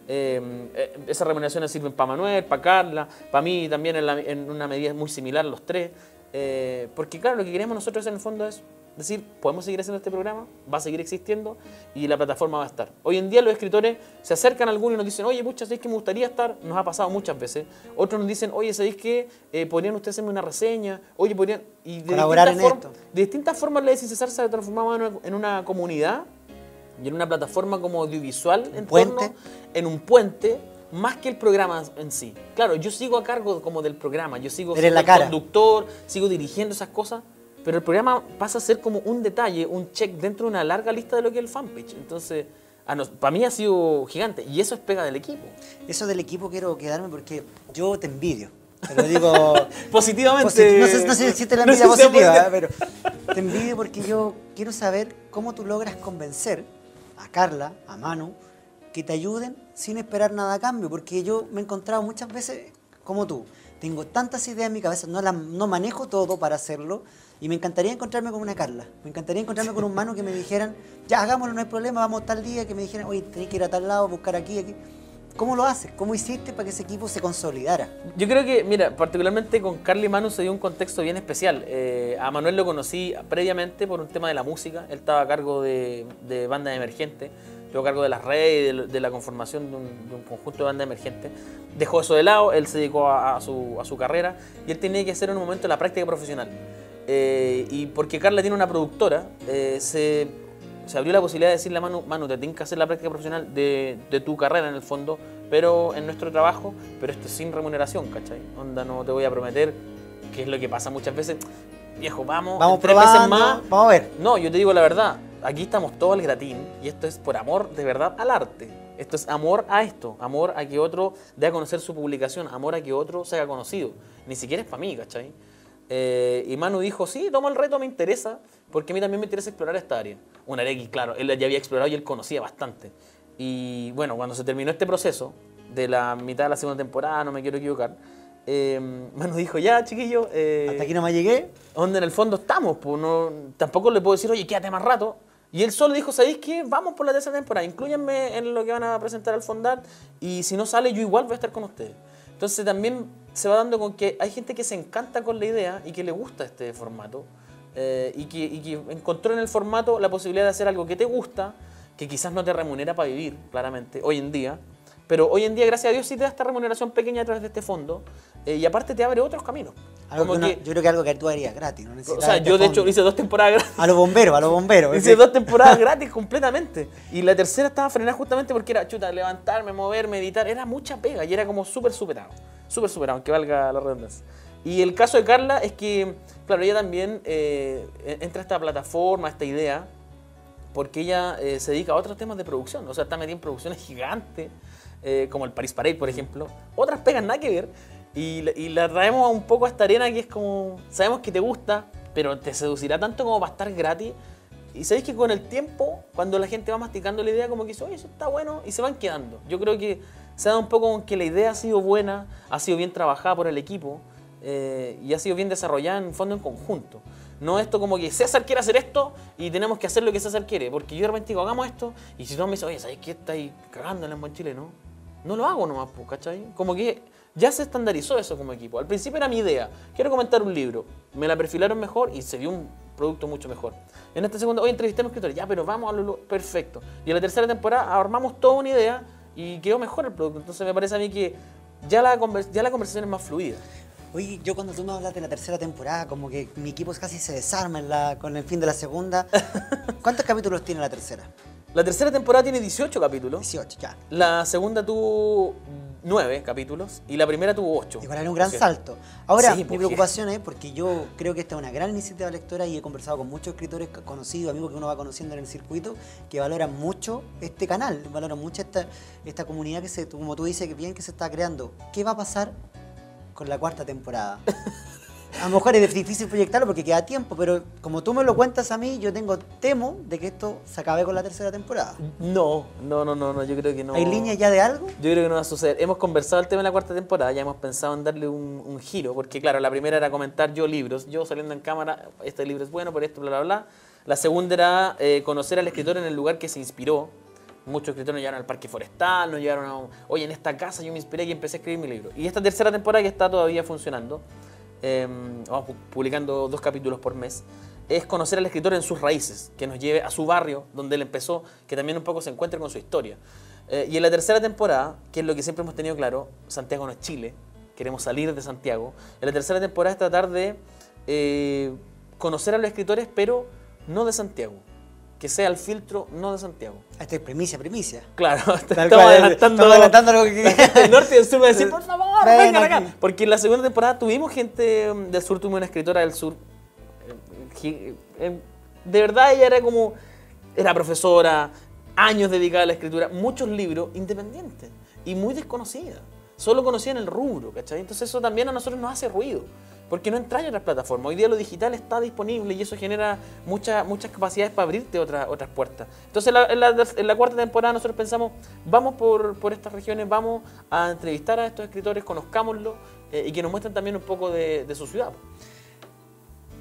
Eh, eh, esas remuneraciones sirven para Manuel, para Carla, para mí también en, en, una medida muy similar los tres. porque claro, lo que queremos nosotros en el fondo es decir, podemos seguir haciendo este programa, va a seguir existiendo y la plataforma va a estar. Hoy en día los escritores se acercan a algunos y nos dicen, oye, muchas, ¿sabéis que me gustaría estar? Nos ha pasado muchas veces. Otros nos dicen, oye, ¿sabéis que eh, podrían ustedes hacerme una reseña? Oye, podrían... Y de Colaborar en esto. De distintas formas, la de César se ha transformado en una comunidad y en una plataforma como audiovisual en, puente. en un puente más que el programa en sí. Claro, yo sigo a cargo como del programa, yo sigo siendo conductor, sigo dirigiendo esas cosas, pero el programa pasa a ser como un detalle, un check dentro de una larga lista de lo que es el fanpage. Entonces, para mí ha sido gigante y eso es pega del equipo. Eso del equipo quiero quedarme porque yo te envidio. Te lo digo (laughs) positivamente. no, sé, si existe la envidia positiva, pero te envidio porque yo quiero saber cómo tú logras convencer a Carla, a Manu, que te ayuden sin esperar nada a cambio, porque yo me he encontrado muchas veces como tú. Tengo tantas ideas en mi cabeza, no, no manejo todo para hacerlo, y me encantaría encontrarme con una Carla. Me encantaría encontrarme con un mano que me dijeran, ya hagámoslo, no hay problema, vamos tal día, que me dijeran, oye, tenés que ir a tal lado, buscar aquí, aquí. ¿Cómo lo haces? ¿Cómo hiciste para que ese equipo se consolidara? Yo creo que, mira, particularmente con Carly Manu se dio un contexto bien especial. Eh, a Manuel lo conocí previamente por un tema de la música. Él estaba a cargo de, de bandas emergentes. Yo a cargo de las redes y de, la conformación de un, conjunto de bandas emergentes. Dejó eso de lado, él se dedicó a, su, a, su, carrera y él tenía que hacer en un momento la práctica profesional. Eh, y porque Carla tiene una productora, eh, se se abrió la posibilidad de decirle a Manu, Manu, te tienes que hacer la práctica profesional de, tu carrera en el fondo, pero en nuestro trabajo, pero esto es sin remuneración, ¿cachai? Onda, no te voy a prometer, que es lo que pasa muchas veces, viejo, vamos, vamos tres veces más, vamos a ver. No, yo te digo la verdad, aquí estamos todos al gratín y esto es por amor de verdad al arte. Esto es amor a esto, amor a que otro dé a conocer su publicación, amor a que otro se haga conocido. Ni siquiera es para mí, ¿cachai? Eh, y Manu dijo, sí, toma el reto, me interesa, porque a mí también me interesa explorar esta área. Un área que, claro, él ya había explorado y él conocía bastante. Y bueno, cuando se terminó este proceso, de la mitad de la segunda temporada, no me quiero equivocar, eh, Manu dijo, ya, chiquillo... Eh, Hasta aquí no me llegué. Donde en el fondo estamos, pues no, tampoco le puedo decir, oye, quédate más rato. Y él solo dijo, ¿sabéis qué? Vamos por la tercera temporada, incluyanme en lo que van a presentar al Fondar y si no sale yo igual voy a estar con ustedes. Entonces también se va dando con que hay gente que se encanta con la idea y que le gusta este formato. Eh, y, que, encontró en el formato la posibilidad de hacer algo que te gusta, que quizás no te remunera para vivir, claramente, hoy en día, pero hoy en día, gracias a Dios, sí te da esta remuneración pequeña a través de este fondo eh, y aparte te abre otros caminos. yo creo que algo que tú harías gratis. No o sea, yo de hecho hice dos temporadas gratis. A los bomberos, a los bomberos. (laughs) hice dos temporadas gratis completamente. Y la tercera estaba frenada justamente porque era, chuta, levantarme, moverme, editar. Era mucha pega y era como súper superado. Súper superado, aunque valga la redundancia. Y el caso de Carla es que, claro, ella también eh, entra a esta plataforma, a esta idea, porque ella eh, se dedica a otros temas de producción. O sea, está metida en producciones gigantes, eh, como el Paris Parade, por ejemplo. Otras pegas nada que ver. Y, y, la traemos un poco a esta arena que es como, sabemos que te gusta, pero te seducirá tanto como para estar gratis. Y sabéis que con el tiempo, cuando la gente va masticando la idea, como que dice, oye, eso está bueno, y se van quedando. Yo creo que se da un poco con que la idea ha sido buena, ha sido bien trabajada por el equipo. Eh, y ha sido bien desarrollada en fondo en conjunto. No esto como que César quiere hacer esto y tenemos que hacer lo que César quiere, porque yo de repente digo, hagamos esto, y si tú me dices, oye, ¿sabes qué estáis cagando en el buen Chile? No, no lo hago nomás, ¿cachai? Como que ya se estandarizó eso como equipo. Al principio era mi idea, quiero comentar un libro, me la perfilaron mejor y se dio un producto mucho mejor. En esta segunda, hoy entrevisté a un escritor, ya, pero vamos a lo perfecto. Y en la tercera temporada armamos toda una idea y quedó mejor el producto. Entonces me parece a mí que ya la, ya la conversación es más fluida. Oye, yo cuando tú me hablas de la tercera temporada, como que mi equipo casi se desarma la, con el fin de la segunda. (laughs) ¿Cuántos capítulos tiene la tercera? La tercera temporada tiene 18 capítulos. 18, ya. La segunda tuvo 9 capítulos y la primera tuvo 8. Igual era un gran salto. Ahora, mi preocupación es porque yo creo que esta es una gran iniciativa lectora y he conversado con muchos escritores conocidos, amigos que uno va conociendo en el circuito, que valoran mucho este canal, valoran mucho esta, esta comunidad que se, como tú dices, que bien que se está creando. ¿Qué va a pasar con la cuarta temporada. (laughs) A lo mejor es difícil proyectarlo porque queda tiempo, pero como tú me lo cuentas a mí, yo tengo temo de que esto se acabe con la tercera temporada. No, no, no, no, yo creo que no. ¿Hay línea ya de algo? Yo creo que no va a suceder. Hemos conversado el tema de la cuarta temporada, ya hemos pensado en darle un, giro, porque claro, la primera era comentar yo libros, yo saliendo en cámara, este libro es bueno, por esto, bla, bla, bla. La segunda era eh, conocer al escritor en el lugar que se inspiró, Muchos escritores nos llegaron al parque forestal, nos llegaron a, oye, en esta casa yo me inspiré y empecé a escribir mi libro. Y esta tercera temporada que está todavía funcionando, em, publicando dos capítulos por mes, es conocer al escritor en sus raíces, que nos lleve a su barrio, donde él empezó, que también un poco se encuentre con su historia. Eh, y en la tercera temporada, que es lo que siempre hemos tenido claro, Santiago no es Chile, queremos salir de Santiago. En la tercera temporada es tratar de eh, conocer a los escritores, pero no de Santiago que sea el filtro no de Santiago. Esta es primicia, primicia. Claro, (laughs) estamos adelantando, adelantando algo que... (laughs) el norte y el sur va a decir, por favor, vengan acá. Porque en la segunda temporada tuvimos gente mm, del sur, tuvimos una escritora del sur. Eh, eh, de verdad ella era como, era profesora, años dedicada a la escritura, muchos libros independientes y muy desconocida. Solo conocían el rubro, ¿cachai? Entonces eso también a nosotros nos hace ruido porque no entras en otras plataformas. Hoy día lo digital está disponible y eso genera muchas muchas capacidades para abrirte otras otras puertas. Entonces, en la, cuarta temporada nosotros pensamos, vamos por, estas regiones, vamos a entrevistar a estos escritores, conozcámoslo eh, y que nos muestren también un poco de, su ciudad.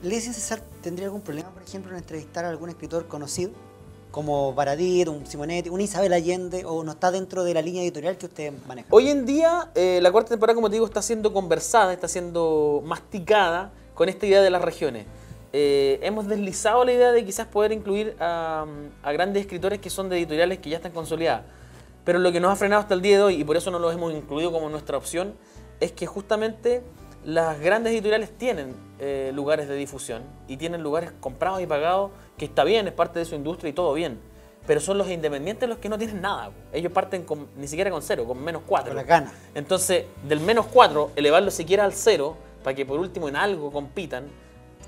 ¿Lady César tendría algún problema, por ejemplo, en entrevistar a algún escritor conocido? Como Baradit, un Simonetti, un Isabel Allende, o no está dentro de la línea editorial que usted maneja? Hoy en día, eh, la cuarta temporada, como te digo, está siendo conversada, está siendo masticada con esta idea de las regiones. Eh, hemos deslizado la idea de quizás poder incluir a, a, grandes escritores que son de editoriales que ya están consolidadas. Pero lo que nos ha frenado hasta el día de hoy, y por eso no los hemos incluido como nuestra opción, es que justamente las grandes editoriales tienen eh, lugares de difusión y tienen lugares comprados y pagados, que está bien, es parte de su industria y todo bien. Pero son los independientes los que no tienen nada. Ellos parten con, ni siquiera con cero, con menos cuatro. Con la gana. Entonces, del menos cuatro, elevarlo siquiera al cero, para que por último en algo compitan.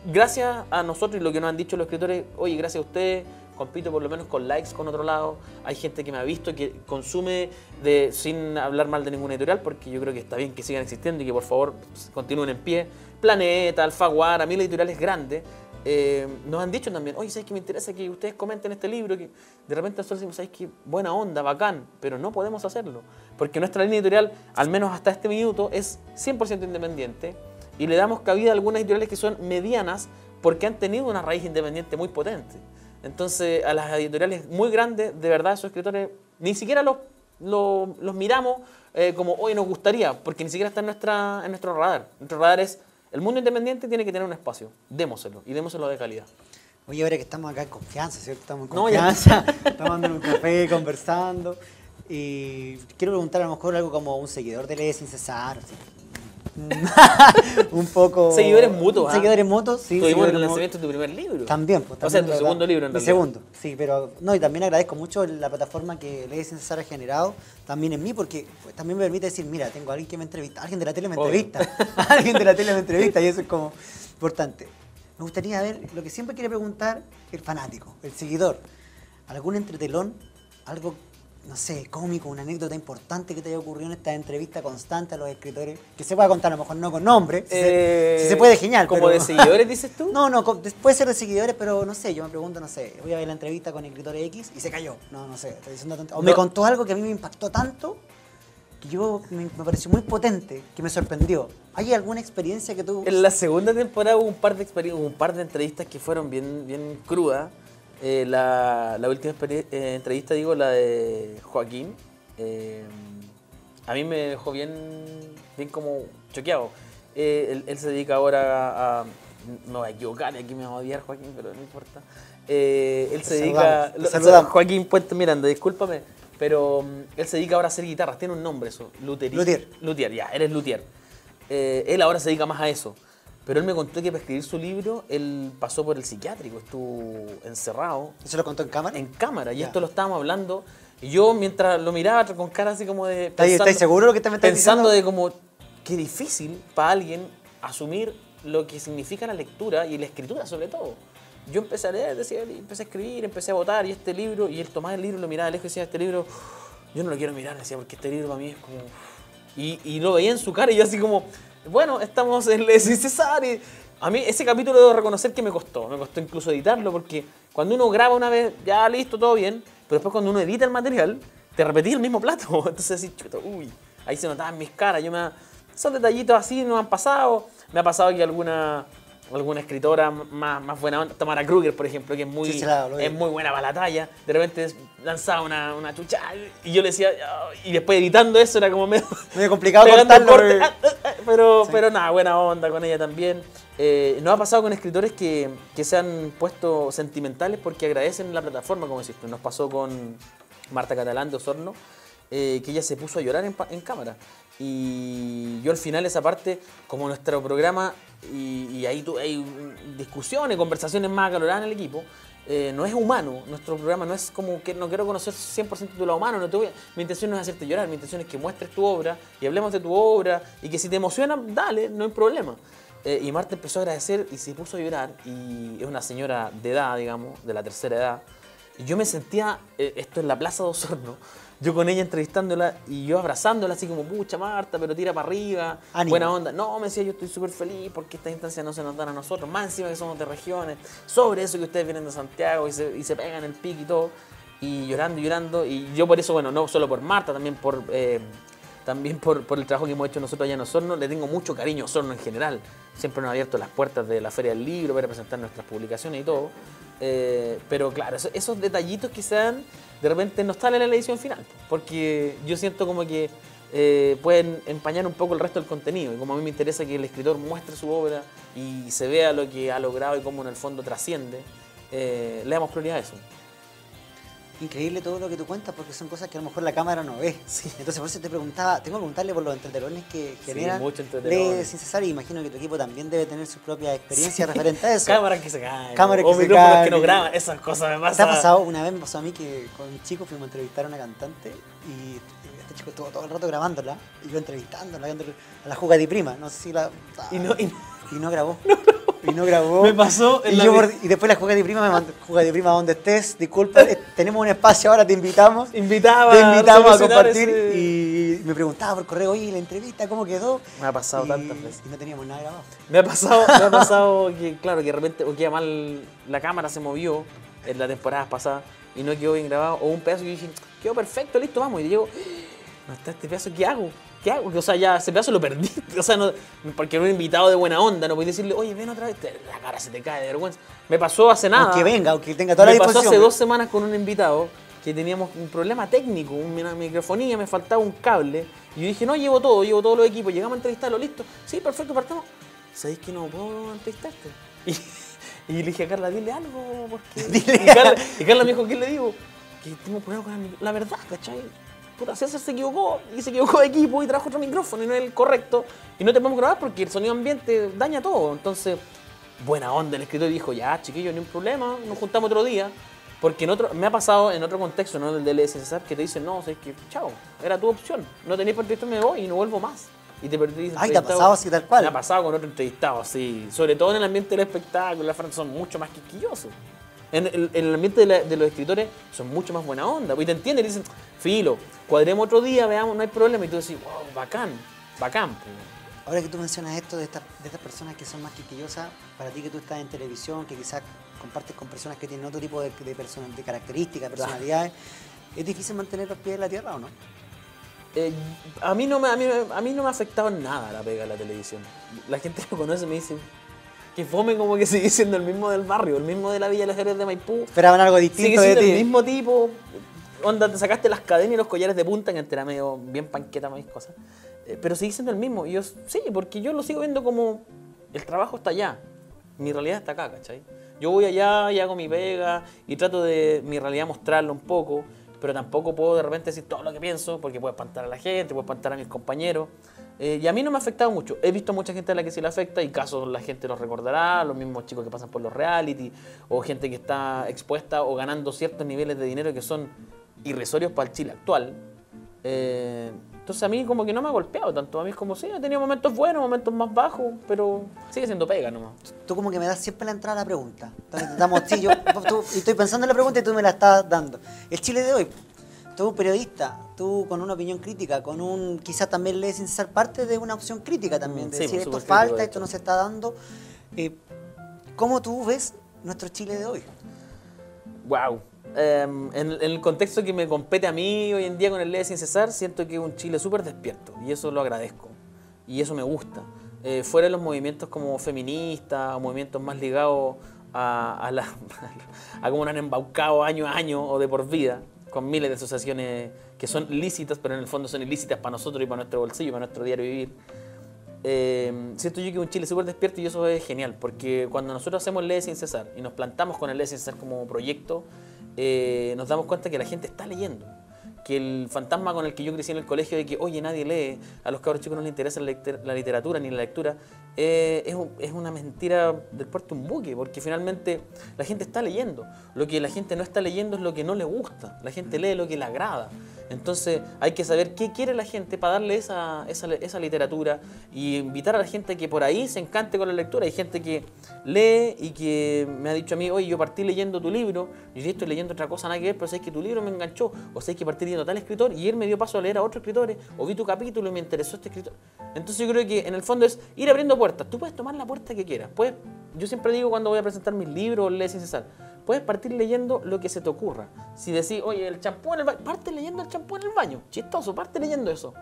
Gracias a nosotros y lo que nos han dicho los escritores, oye, gracias a ustedes, compito por lo menos con likes con otro lado. Hay gente que me ha visto que consume de, sin hablar mal de ninguna editorial, porque yo creo que está bien que sigan existiendo y que por favor pues, continúen en pie. Planeta, Alfaguara, mil editoriales grandes. Eh, nos han dicho también, oye, ¿sabes que me interesa que ustedes comenten este libro? Que de repente nosotros decimos, ¿sabes qué? Buena onda, bacán, pero no podemos hacerlo. Porque nuestra línea editorial, al menos hasta este minuto, es 100% independiente y le damos cabida a algunas editoriales que son medianas porque han tenido una raíz independiente muy potente. Entonces, a las editoriales muy grandes, de verdad, esos escritores ni siquiera los, los, miramos eh, como hoy nos gustaría, porque ni siquiera está en, en nuestro radar. Nuestro radar es el mundo independiente tiene que tener un espacio, démoselo y démoselo de calidad. Oye, ahora que estamos acá en confianza, ¿cierto? Estamos en confianza, estamos (laughs) tomando un café, conversando. Y quiero preguntar a lo mejor algo como un seguidor de Ley sin cesar. (laughs) un poco. Seguidores mutuos. ¿ah? Seguidores mutuos, sí. Tuvimos el lanzamiento de tu primer libro. También, pues. o sea, tu segundo libro en Mi segundo, sí, pero. No, y también agradezco mucho la plataforma que Leyes Sin Cesar ha generado también en mí, porque pues, también me permite decir, mira, tengo a alguien que me entrevista, alguien de la tele me entrevista, (laughs) alguien de la tele me entrevista, y eso es como importante. Me gustaría ver lo que siempre quiere preguntar el fanático, el seguidor. ¿Algún entretelón? Algo no sé, cómico, una anécdota importante que te haya ocurrido en esta entrevista constante a los escritores, que se pueda contar a lo mejor no con nombre, si, se, eh, puede genial. ¿Como de seguidores dices tú? (laughs) No, no, puede ser de seguidores, pero no sé, yo me pregunto, no sé, voy a ver la entrevista con el escritor X y se cayó, no, no sé, estoy diciendo tanto. O me contó algo que a mí me impactó tanto que yo me, pareció muy potente, que me sorprendió. ¿Hay alguna experiencia que tú...? En la segunda temporada hubo un par de, un par de entrevistas que fueron bien, bien crudas eh, la, última eh, entrevista, digo, la de Joaquín, eh, a mí me dejó bien, bien como choqueado. Él, se dedica ahora a, No voy a equivocar, aquí me va a odiar Joaquín, pero no importa. él se dedica. Joaquín Puente Miranda, discúlpame, pero mm, él se dedica ahora a hacer guitarras. Tiene un nombre eso, Luthier. Luthier. Luthier, ya, él es Luthier. él ahora se dedica más a eso. Pero él me contó que para escribir su libro, él pasó por el psiquiátrico, estuvo encerrado. ¿Eso lo contó en cámara? En cámara, y esto lo estábamos hablando. Y yo mientras lo miraba con cara así como de... ¿Estás seguro lo que te me Pensando de como, qué difícil para alguien asumir lo que significa la lectura y la escritura sobre todo. Yo empecé a leer, decía, empecé a escribir, empecé a votar, y este libro, y él tomaba el libro, lo miraba de lejos y decía, este libro, yo no lo quiero mirar, decía, porque este libro para mí es como... Y, y lo veía en su cara y yo así como, bueno, estamos en Les César y a mí ese capítulo debo reconocer que me costó, me costó incluso editarlo porque cuando uno graba una vez, ya listo, todo bien, pero después cuando uno edita el material, te repetí el mismo plato, (laughs) entonces así, chuta, uy, ahí se notaban mis caras, yo me... Son detallitos así, no han pasado, me ha pasado que alguna alguna escritora más, más buena Tamara Kruger, por ejemplo, que es muy, es muy buena para la talla, de repente lanzaba una, una chucha y yo le decía, y después editando eso era como medio, (laughs) medio complicado contarlo. Ah, ah, ah, pero, pero nada, buena onda con ella también. Eh, nos ha pasado con escritores que, que, se han puesto sentimentales porque agradecen la plataforma, como decís Nos pasó con Marta Catalán de Osorno, eh, que ella se puso a llorar en, en cámara. Y yo al final esa parte, como nuestro programa, y, ahí hay discusiones, conversaciones más acaloradas en el equipo, eh, no es humano. Nuestro programa no es como que no quiero conocer 100% tu lado humano. No te voy mi intención no es hacerte llorar, mi intención es que muestres tu obra y hablemos de tu obra y que si te emociona, dale, no hay problema. Eh, y Marta empezó a agradecer y se puso a llorar y es una señora de edad, digamos, de la tercera edad. Y yo me sentía, eh, esto en la Plaza de Osorno, yo con ella entrevistándola y yo abrazándola así como, pucha Marta, pero tira para arriba, buena onda. No, me decía, yo estoy súper feliz porque estas instancias no se nos dan a nosotros, más encima que somos de regiones, sobre eso que ustedes vienen de Santiago y se, y se pegan el pique y todo, y llorando y llorando. Y yo por eso, bueno, no solo por Marta, también por... Eh, también por, por, el trabajo que hemos hecho nosotros allá en Osorno, le tengo mucho cariño a Osorno en general. Siempre nos ha abierto las puertas de la Feria del Libro para presentar nuestras publicaciones y todo. Eh, pero claro, esos, esos detallitos dan, de repente no están en la edición final. Porque yo siento como que eh, pueden empañar un poco el resto del contenido. Y como a mí me interesa que el escritor muestre su obra y se vea lo que ha logrado y cómo en el fondo trasciende, eh, le damos prioridad a eso. Increíble todo lo que tú cuentas porque son cosas que a lo mejor la cámara no ve. Entonces por eso te preguntaba, tengo que preguntarle por los entretelones que generan mucho de entretenón. sin cesar y imagino que tu equipo también debe tener sus propias experiencias referentes a eso. Cámaras que se caen. Cámaras que se caen. que no graban. Esas cosas me ¿Te pasan. ha pasado? Una vez me pasó a mí que con un chico fuimos a entrevistar a una cantante y este chico estuvo todo el rato grabándola y yo entrevistándola, a la juga de prima, no sé si la... Y no, y- y no grabó. (laughs) Y no grabó. Me pasó en y, la yo por- y después la juga de prima me mandó, juga de prima donde estés, disculpa, eh, tenemos un espacio ahora, te invitamos. invitaba Te invitamos a compartir ese- y me preguntaba por correo, oye, la entrevista, ¿cómo quedó? Me ha pasado y, tantas veces. y no teníamos nada grabado. Me ha pasado, me ha pasado que, claro, que de repente o queda mal, la cámara se movió en la temporada pasada y no quedó bien grabado, o un pedazo que yo dije, quedó perfecto, listo, vamos, y llego, no está este pedazo, ¿qué hago? ¿Qué hago? O sea, ya ese pedazo lo perdí, (laughs) o sea, no, porque era un invitado de buena onda, no podía decirle, oye, ven otra vez, la cara se te cae de vergüenza. Me pasó hace nada. Aunque venga, aunque tenga toda la me pasó disposición. hace dos semanas con un invitado que teníamos un problema técnico, una microfonía, me faltaba un cable. Y yo dije, no, llevo todo, llevo todos los equipos, llegamos a entrevistarlo, listo. Sí, perfecto, partamos. ¿Sabéis que no puedo entrevistarte? (laughs) Y, y le dije a Carla, dile algo, porque... (laughs) Dile y, Carla, y Carla me dijo, ¿qué le digo? Que tengo un problema con la verdad, ¿cachai? Puta, César se equivocó y se equivocó de equipo y trajo otro micrófono y no es el correcto. Y no te podemos grabar porque el sonido ambiente daña todo. Entonces, buena onda, el escritor dijo, ya, chiquillo, ni un problema, nos juntamos otro día. Porque en otro, me ha pasado en otro contexto, no en el del César, que te dicen, no, sabes que, chao, era tu opción. No tenéis por entrevistarme, me voy y no vuelvo más. Y te perdí. Ay, te ha pasado así tal cual. Me ha pasado con otro entrevistado, sí. Sobre todo en el ambiente del espectáculo, las frases son mucho más quisquillosos. En el, en el ambiente de, la- de los escritores son mucho más buena onda. Y te entienden y dicen, filo, cuadremos otro día, veamos, no hay problema. Y tú decís, wow, bacán, bacán. pues". Ahora que tú mencionas esto de estas, de estas personas que son más quisquillosas, para ti que tú estás en televisión, que quizás compartes con personas que tienen otro tipo de, de, persona- de características, personalidades, ¿es difícil mantener los pies en la tierra o no? Eh, a, mí no me, a, mí, a mí no me ha afectado nada la pega de la televisión. La gente (laughs) me conoce me dice que fome como que (laughs) sigue siendo el mismo del barrio, el mismo de la Villa de Flores de Maipú. Esperaban algo Sigue distinto de siendo ti. el mismo tipo. Onda, te sacaste las cadenas y los collares de punta, que antes era medio bien panqueta mis cosas. Eh, pero sigue siendo el mismo. Y yo, sí, porque yo lo sigo viendo como el trabajo está allá. Mi realidad está acá, ¿cachai? Yo voy allá y hago mi pega y trato de mi realidad mostrarla un poco, pero tampoco puedo de repente decir todo lo que pienso porque puede espantar a la gente, puede espantar a mis compañeros. Eh, y a mí no me ha afectado mucho. He visto mucha gente a la que sí le afecta y casos la gente los recordará, los mismos chicos que pasan por los reality o gente que está expuesta o ganando ciertos niveles de dinero que son irrisorios para el Chile actual. Eh, entonces a mí como que no me ha golpeado tanto. A mí es como, sí, he tenido momentos buenos, momentos más bajos, pero sigue siendo pega nomás. Tú como que me das siempre la entrada a la pregunta. Entonces intentamos, sí, yo (laughs) tú- estoy pensando en la pregunta y tú me la estás dando. El Chile de hoy, tú periodista, tú con una opinión crítica, con un, quizás también lees sin ser parte de una opción crítica también, de sí, decir esto falta, esto hecho. no se está dando. Eh, ¿Cómo tú ves nuestro Chile de hoy? Wow. en, en el contexto que me compete a mí hoy en día con el Ley Sin Cesar, siento que es un Chile súper despierto y eso lo agradezco y eso me gusta. Eh, fuera de los movimientos como feministas o movimientos más ligados a, a, la, (laughs) a cómo nos han embaucado año a año o de por vida, con miles de asociaciones que son lícitas, pero en el fondo son ilícitas para nosotros y para nuestro bolsillo, para nuestro diario vivir. Eh, siento yo que un Chile súper despierto y eso es genial, porque cuando nosotros hacemos Leyes sin cesar y nos plantamos con el Leyes sin cesar como proyecto, eh, nos damos cuenta que la gente está leyendo. Que el fantasma con el que yo crecí en el colegio de que, oye, nadie lee, a los cabros chicos no les interesa la, literatura ni la lectura, eh, es, es una mentira del puerto un buque, porque finalmente la gente está leyendo. Lo que la gente no está leyendo es lo que no le gusta. La gente lee lo que le agrada. Entonces hay que saber qué quiere la gente para darle esa, esa, esa literatura y invitar a la gente que por ahí se encante con la lectura. Hay gente que lee y que me ha dicho a mí, oye, yo partí leyendo tu libro, y yo estoy leyendo otra cosa, nada que ver, pero sabes que tu libro me enganchó, o sabes que partí leyendo tal escritor y él me dio paso a leer a otros escritores, o vi tu capítulo y me interesó este escritor. Entonces yo creo que en el fondo es ir abriendo puertas. Tú puedes tomar la puerta que quieras. Puedes, yo siempre digo cuando voy a presentar mis libros, lees sin cesar, puedes partir leyendo lo que se te ocurra. Si decís, oye, el champú en el baño, parte leyendo el champú en el baño. Chistoso, parte leyendo eso.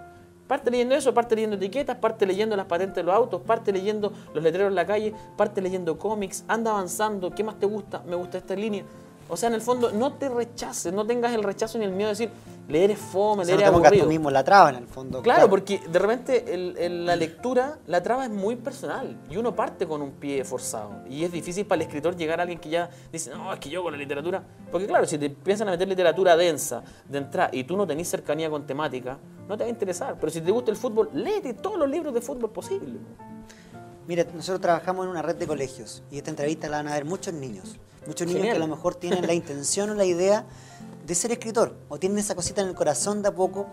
Parte leyendo eso, parte leyendo etiquetas, parte leyendo las patentes de los autos, parte leyendo los letreros en la calle, parte leyendo cómics, anda avanzando, ¿qué más te gusta? Me gusta esta línea. O sea, en el fondo, no te rechaces, no tengas el rechazo ni el miedo de decir, leer es fome, leer es aburrido. tú mismo la traba en el fondo. Claro, porque de repente la lectura, la traba es muy personal y uno parte con un pie forzado. Y es difícil para el escritor llegar a alguien que ya dice, no, es que yo con la literatura. Porque claro, si te piensan a meter literatura densa de entrada y tú no tenés cercanía con temática, no te va a interesar. Pero si te gusta el fútbol, léete todos los libros de fútbol posibles. Mira, nosotros trabajamos en una red de colegios y esta entrevista la van a ver muchos niños. Muchos niños que a lo mejor tienen la intención o la idea de ser escritor o tienen esa cosita en el corazón de a poco.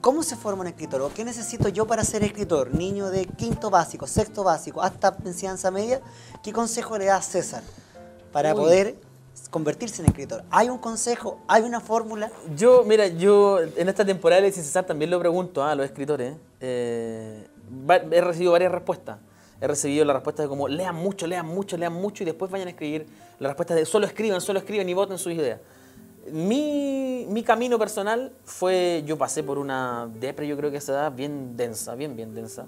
¿Cómo se forma un escritor? ¿O qué necesito yo para ser escritor? Niño de quinto básico, sexto básico, hasta enseñanza media. ¿Qué consejo le da César para poder convertirse en escritor? ¿Hay un consejo? ¿Hay una fórmula? Yo, mira, yo en esta temporada de César también lo pregunto a los escritores. Eh, he recibido varias respuestas he recibido la respuesta de como lean mucho, lean mucho, lean mucho y después vayan a escribir. La respuesta de solo escriban, solo escriban y voten sus ideas. Mi, mi camino personal fue, yo pasé por una depre, yo creo que esa edad, bien densa, bien, bien densa.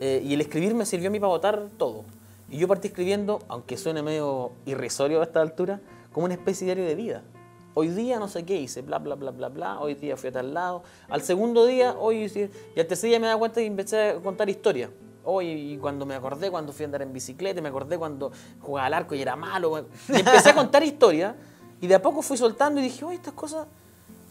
Eh, y el escribir me sirvió a mí para votar todo. Y yo partí escribiendo, aunque suene medio irrisorio a esta altura, como una especie de diario de vida. Hoy día no sé qué hice, bla, bla, bla, bla, bla. Hoy día fui a tal lado. Al segundo día, hoy, y al tercer día me da cuenta y empecé a contar historias. Hoy, y cuando me acordé cuando fui a andar en bicicleta, me acordé cuando jugaba al arco y era malo. Y empecé a (laughs) contar historias y de a poco fui soltando y dije, oye, estas cosas...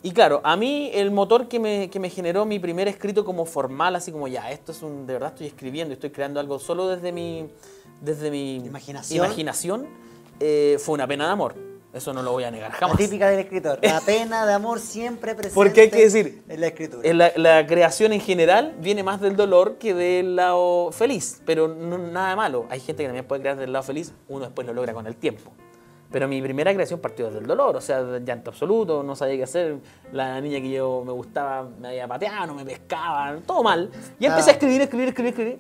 Y claro, a mí el motor que me, que me generó mi primer escrito como formal, así como ya, esto es un, de verdad estoy escribiendo, estoy creando algo solo desde mi, desde mi imaginación, imaginación eh, fue una pena de amor. Eso no lo voy a negar jamás. La típica del escritor. La (laughs) pena de amor siempre presente. Porque hay que decir, en la escritura. la, creación en general viene más del dolor que del lado feliz, pero no, nada malo. Hay gente que también puede crear del lado feliz, uno después lo logra con el tiempo. Pero mi primera creación partió desde el dolor, o sea, llanto absoluto, no sabía qué hacer. La niña que yo me gustaba me había pateado, no me pescaba, todo mal. Y empecé a ah. escribir, escribir, escribir, escribir.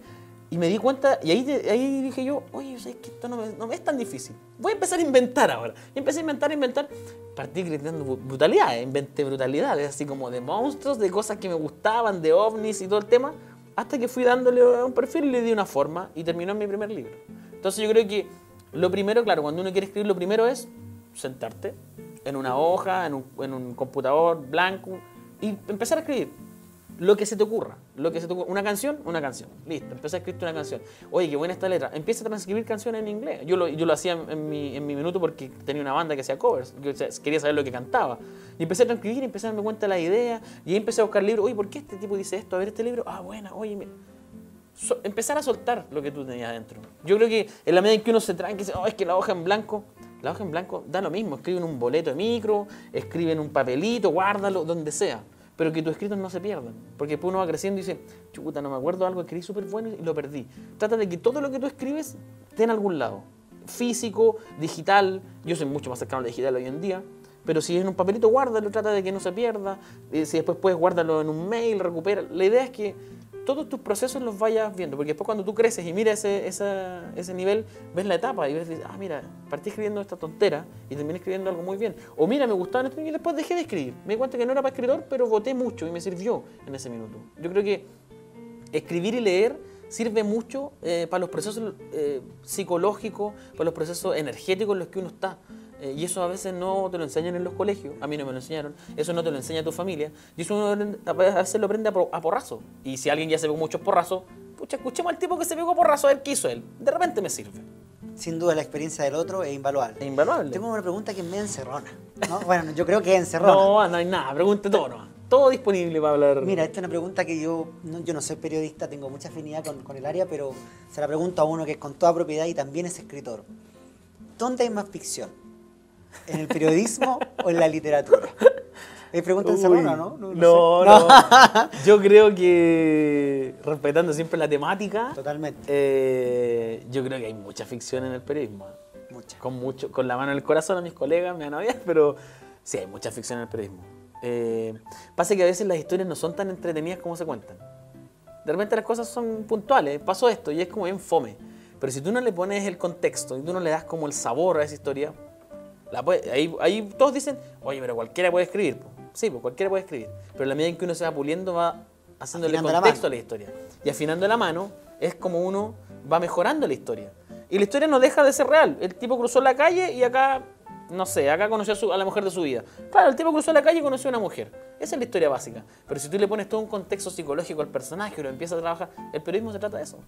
Y me di cuenta, y ahí, ahí dije yo, oye, ¿sabes que esto no me, no es tan difícil? Voy a empezar a inventar ahora. Y empecé a inventar, a inventar. Partí gritando brutalidades, inventé brutalidades, así como de monstruos, de cosas que me gustaban, de ovnis y todo el tema. Hasta que fui dándole un perfil y le di una forma y terminó en mi primer libro. Entonces yo creo que lo primero, claro, cuando uno quiere escribir, lo primero es sentarte en una hoja, en un, en un computador blanco y empezar a escribir lo que se te ocurra, lo que se te Una canción, una canción. Listo, empecé a escribir una canción. Oye, qué buena esta letra. Empieza a transcribir canciones en inglés. Yo lo, yo lo hacía en mi, en mi minuto porque tenía una banda que hacía covers. Yo quería saber lo que cantaba. Y empecé a transcribir, empecé a darme cuenta de la idea. Y ahí empecé a buscar libros. Oye, ¿por qué este tipo dice esto? A ver este libro. Ah, buena, oye, empezar a soltar lo que tú tenías adentro. Yo creo que en la medida en que uno se tranque, dice, oh, es que la hoja en blanco, la hoja en blanco da lo mismo. Escribe en un boleto de micro, escribe en un papelito, guárdalo, donde sea pero que tus escritos no se pierdan. Porque después uno va creciendo y dice, chuta, no me acuerdo algo, escribí súper bueno y lo perdí. Trata de que todo lo que tú escribes esté en algún lado. Físico, digital, yo soy mucho más cercano al digital hoy en día, pero si es en un papelito, guárdalo, trata de que no se pierda. Eh, si después puedes, guárdalo en un mail, recupera. La idea es que todos tus procesos los vayas viendo, porque después cuando tú creces y miras ese, ese nivel, ves la etapa y ves, ah, mira, partí escribiendo esta tontera y terminé escribiendo algo muy bien. O mira, me gustaba esto y después dejé de escribir. Me di cuenta que no era para escritor, pero voté mucho y me sirvió en ese minuto. Yo creo que escribir y leer sirve mucho eh, para los procesos eh, psicológicos, para los procesos energéticos en los que uno está. Eh, y eso a veces no te lo enseñan en los colegios, a mí no me lo enseñaron, eso no te lo enseña tu familia, y eso uno a veces lo aprende a, porrazo. Y si alguien ya se pegó muchos porrazos, pucha, escuchemos al tipo que se pegó a porrazo a qué hizo él. De repente me sirve. Sin duda la experiencia del otro es invaluable. Es invaluable. Tengo una pregunta que me encerrona. ¿no? Bueno, yo creo que es encerrona. No, no hay nada, pregunte todo no. Todo disponible para hablar. Mira, esta es una pregunta que yo no, yo no soy periodista, tengo mucha afinidad con, con el área, pero se la pregunto a uno que es con toda propiedad y también es escritor. ¿Dónde hay más ficción? ¿En el periodismo o en la literatura? Es pregunta encerrona, ¿no? No, no, no. Yo creo que, respetando siempre la temática, Totalmente. Eh, yo creo que hay mucha ficción en el periodismo. Mucha. Con, mucho, con la mano en el corazón a mis colegas, me van a odiar, pero sí, hay mucha ficción en el periodismo. Eh, pasa que a veces las historias no son tan entretenidas como se cuentan. De repente las cosas son puntuales, pasó esto y es como bien fome. Pero si tú no le pones el contexto y tú no le das como el sabor a esa historia, ahí, todos dicen, oye, pero cualquiera puede escribir. Sí, pues cualquiera puede escribir. Pero la medida en que uno se va puliendo va haciéndole Afinando la contexto a mano. la historia. Y afinando la mano es como uno va mejorando la historia. Y la historia no deja de ser real. El tipo cruzó la calle y acá, no sé, acá conoció a, su- a la mujer de su vida. Claro, el tipo cruzó la calle y conoció a una mujer. Esa es la historia básica. Pero si tú le pones todo un contexto psicológico al personaje y lo empiezas a trabajar, el periodismo se trata de eso.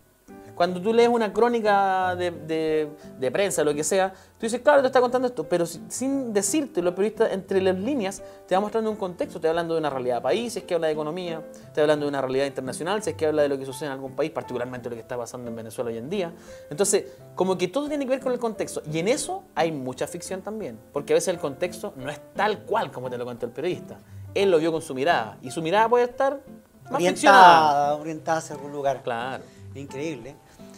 Cuando tú lees una crónica de, de- de prensa, lo que sea, tú dices, claro, te está contando esto, pero si- sin decirte, los periodistas entre las líneas te va mostrando un contexto, te va hablando de una realidad país, si es que habla de economía, te va hablando de una realidad internacional, si es que habla de lo que sucede en algún país, particularmente lo que está pasando en Venezuela hoy en día. Entonces, como que todo tiene que ver con el contexto, y en eso hay mucha ficción también, porque a veces el contexto no es tal cual como te lo contó el periodista. Él lo vio con su mirada, y su mirada puede estar más. Orientada, orientada hacia algún lugar. Claro. Increíble.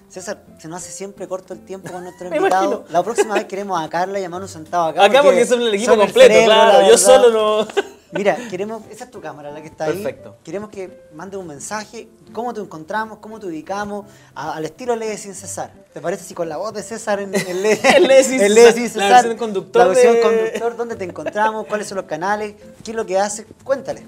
César, se nos hace siempre corto el tiempo con nuestro (laughs) invitado. imagino. La próxima vez queremos a Carla y a Manu sentado acá. Acá porque son el equipo son completo, cerebro, claro. la Yo solo no. Mira, queremos, esa es tu cámara, la que está ahí. Perfecto. Queremos que mande un mensaje, cómo te encontramos, cómo te ubicamos, a- al estilo Lee sin cesar. ¿Te parece si con la voz de César en Lee, (laughs) El sin el cesar, sin la cesar, versión conductor la versión de- conductor, dónde te encontramos, cuáles son los canales, qué es lo que hace? Cuéntale.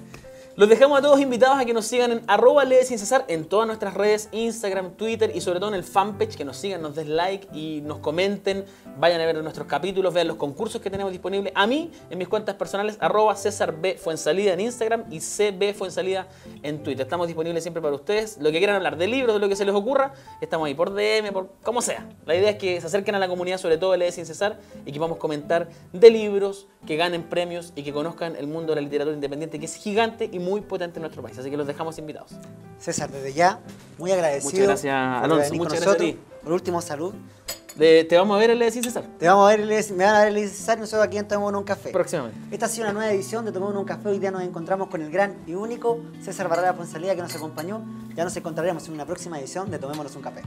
Los dejamos a todos invitados a que nos sigan en arroba lee sin cesar en todas nuestras redes, Instagram, Twitter y sobre todo en el fanpage, que nos sigan, nos den like y nos comenten, vayan a ver nuestros capítulos, vean los concursos que tenemos disponibles. A mí, en mis cuentas personales, arroba César B. Fuensalida en Instagram y CB Fuensalida en Twitter. Estamos disponibles siempre para ustedes. Lo que quieran hablar de libros, de lo que se les ocurra, estamos ahí por DM, por como sea. La idea es que se acerquen a la comunidad, sobre todo Lee sin cesar, y que vamos a comentar de libros, que ganen premios y que conozcan el mundo de la literatura independiente, que es gigante y muy potente en nuestro país. Así que los dejamos invitados. César, desde ya, muy agradecido. Muchas gracias, Alonso, muchas gracias a nosotros. Por último, salud. De- te vamos a ver en Lee sin cesar. Te vamos a ver, Lee- me van a ver el César y nosotros aquí en Tomémonos un Café. Próximamente. Esta ha sido una nueva edición de Tomémonos un Café. Hoy día nos encontramos con el gran y único César Barrera Fonsalía que nos acompañó. Ya nos encontraremos en una próxima edición de Tomémonos un Café.